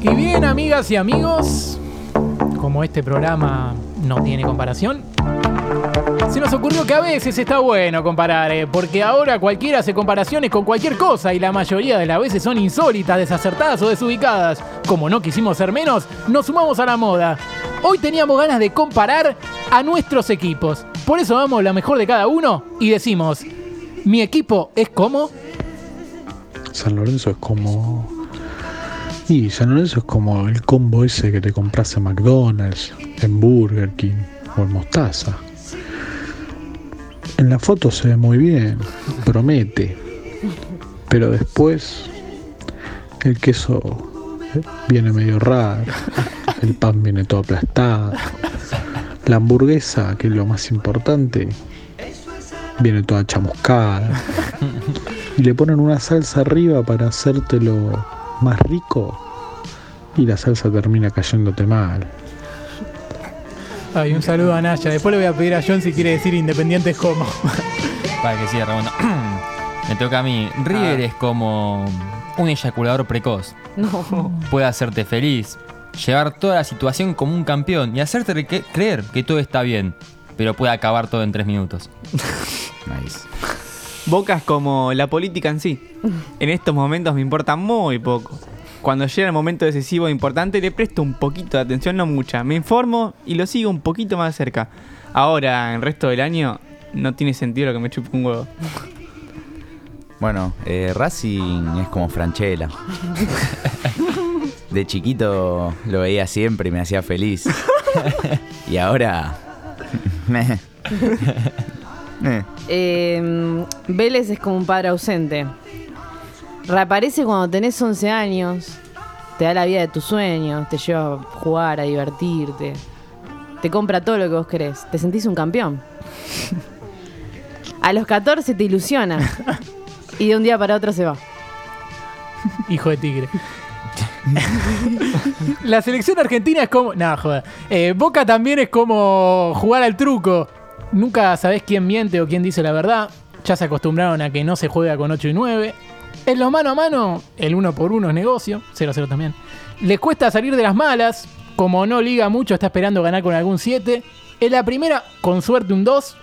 Y bien, amigas y amigos, como este programa no tiene comparación, se nos ocurrió que a veces está bueno comparar, eh, porque ahora cualquiera hace comparaciones con cualquier cosa y la mayoría de las veces son insólitas, desacertadas o desubicadas. Como no quisimos ser menos, nos sumamos a la moda. Hoy teníamos ganas de comparar a nuestros equipos. Por eso vamos la mejor de cada uno y decimos, mi equipo es como... San Lorenzo es como. Y San Lorenzo es como el combo ese que te compras en McDonald's, en Burger King o en Mostaza. En la foto se ve muy bien, promete. Pero después el queso eh, viene medio raro, el pan viene todo aplastado. La hamburguesa, que es lo más importante, viene toda chamuscada. Y le ponen una salsa arriba para hacértelo más rico. Y la salsa termina cayéndote mal. Ay, un saludo a Naya. Después le voy a pedir a John si quiere decir independientes como. Para que siga Ramón. Me toca a mí. River es como un eyaculador precoz. No. Puede hacerte feliz, llevar toda la situación como un campeón y hacerte re- creer que todo está bien, pero puede acabar todo en tres minutos. Nice. Boca es como la política en sí. En estos momentos me importa muy poco. Cuando llega el momento decisivo e importante, le presto un poquito de atención, no mucha. Me informo y lo sigo un poquito más de cerca. Ahora, el resto del año, no tiene sentido lo que me chupe un huevo. Bueno, eh, Racing es como Franchella. De chiquito lo veía siempre y me hacía feliz. Y ahora. Eh, Vélez es como un padre ausente. Reaparece cuando tenés 11 años. Te da la vida de tus sueños. Te lleva a jugar, a divertirte. Te compra todo lo que vos querés. Te sentís un campeón. A los 14 te ilusiona. Y de un día para otro se va. Hijo de tigre. La selección argentina es como. No, joder. Eh, Boca también es como jugar al truco. Nunca sabés quién miente o quién dice la verdad. Ya se acostumbraron a que no se juega con 8 y 9. En los mano a mano, el uno por uno es negocio. 0-0 también. Les cuesta salir de las malas. Como no liga mucho, está esperando ganar con algún 7. En la primera, con suerte un 2.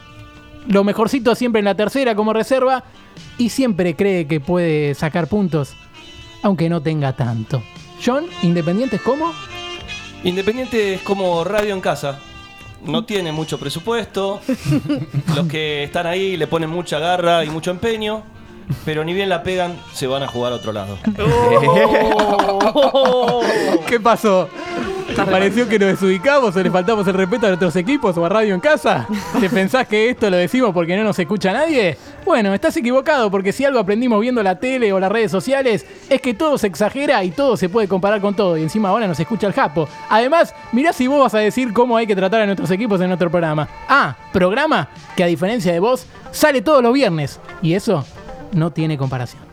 Lo mejorcito siempre en la tercera como reserva. Y siempre cree que puede sacar puntos aunque no tenga tanto. John, Independientes cómo? Independiente es como radio en casa. No tiene mucho presupuesto. Los que están ahí le ponen mucha garra y mucho empeño. Pero ni bien la pegan, se van a jugar a otro lado. ¿Qué pasó? ¿Te pareció que nos desubicamos o le faltamos el respeto a nuestros equipos o a Radio en Casa? ¿Te pensás que esto lo decimos porque no nos escucha nadie? Bueno, estás equivocado porque si algo aprendimos viendo la tele o las redes sociales es que todo se exagera y todo se puede comparar con todo y encima ahora nos escucha el Japo. Además, mirá si vos vas a decir cómo hay que tratar a nuestros equipos en nuestro programa. Ah, programa que a diferencia de vos sale todos los viernes y eso no tiene comparación.